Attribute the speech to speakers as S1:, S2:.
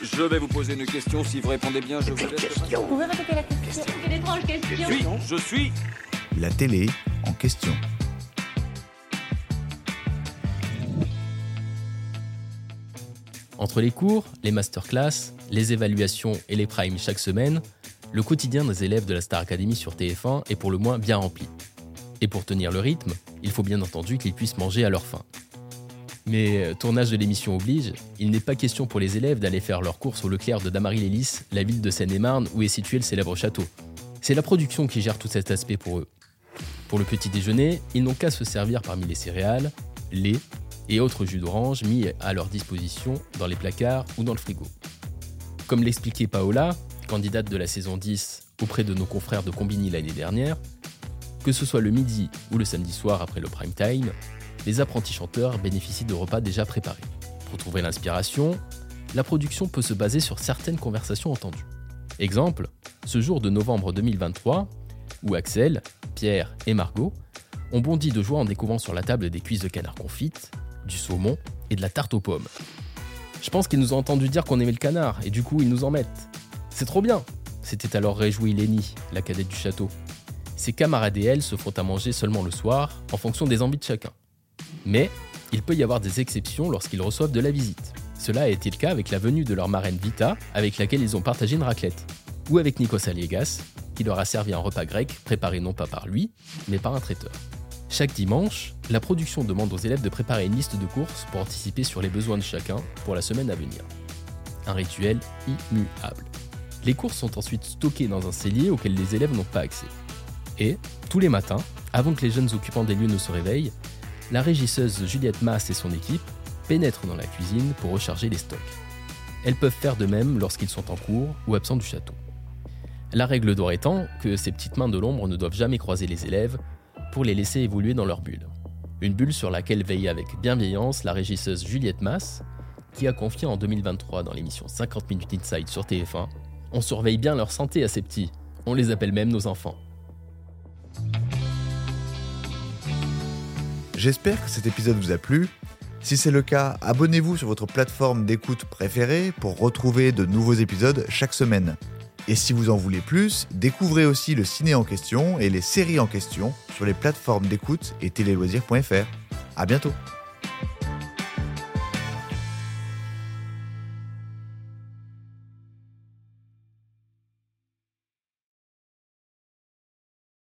S1: Je vais vous poser une question. Si vous répondez bien, je vous laisse.
S2: Vous pouvez répéter la question
S3: une étrange
S1: Je
S3: question.
S1: suis. Je suis.
S4: La télé en question.
S5: Entre les cours, les masterclass, les évaluations et les primes chaque semaine, le quotidien des élèves de la Star Academy sur TF1 est pour le moins bien rempli. Et pour tenir le rythme, il faut bien entendu qu'ils puissent manger à leur faim. Mais euh, tournage de l'émission oblige, il n'est pas question pour les élèves d'aller faire leurs courses au Leclerc de Damary-Lélis, la ville de Seine-et-Marne où est situé le célèbre château. C'est la production qui gère tout cet aspect pour eux. Pour le petit déjeuner, ils n'ont qu'à se servir parmi les céréales, lait et autres jus d'orange mis à leur disposition dans les placards ou dans le frigo. Comme l'expliquait Paola, candidate de la saison 10 auprès de nos confrères de Combini l'année dernière, que ce soit le midi ou le samedi soir après le prime time, les apprentis chanteurs bénéficient de repas déjà préparés. Pour trouver l'inspiration, la production peut se baser sur certaines conversations entendues. Exemple, ce jour de novembre 2023, où Axel, Pierre et Margot ont bondi de joie en découvrant sur la table des cuisses de canard confites, du saumon et de la tarte aux pommes. Je pense qu'ils nous ont entendu dire qu'on aimait le canard et du coup ils nous en mettent. C'est trop bien S'était alors réjouie Lénie, la cadette du château. Ses camarades et elle se font à manger seulement le soir, en fonction des envies de chacun. Mais il peut y avoir des exceptions lorsqu'ils reçoivent de la visite. Cela a été le cas avec la venue de leur marraine Vita, avec laquelle ils ont partagé une raclette. Ou avec Nikos Aliegas, qui leur a servi un repas grec préparé non pas par lui, mais par un traiteur. Chaque dimanche, la production demande aux élèves de préparer une liste de courses pour anticiper sur les besoins de chacun pour la semaine à venir. Un rituel immuable. Les courses sont ensuite stockées dans un cellier auquel les élèves n'ont pas accès. Et, tous les matins, avant que les jeunes occupants des lieux ne se réveillent, la régisseuse Juliette Mass et son équipe pénètrent dans la cuisine pour recharger les stocks. Elles peuvent faire de même lorsqu'ils sont en cours ou absents du château. La règle d'or étant que ces petites mains de l'ombre ne doivent jamais croiser les élèves pour les laisser évoluer dans leur bulle. Une bulle sur laquelle veille avec bienveillance la régisseuse Juliette Mass, qui a confié en 2023 dans l'émission 50 Minutes Inside sur TF1 On surveille bien leur santé à ces petits, on les appelle même nos enfants.
S4: J'espère que cet épisode vous a plu. Si c'est le cas, abonnez-vous sur votre plateforme d'écoute préférée pour retrouver de nouveaux épisodes chaque semaine. Et si vous en voulez plus, découvrez aussi le ciné en question et les séries en question sur les plateformes d'écoute et téléloisirs.fr. À bientôt!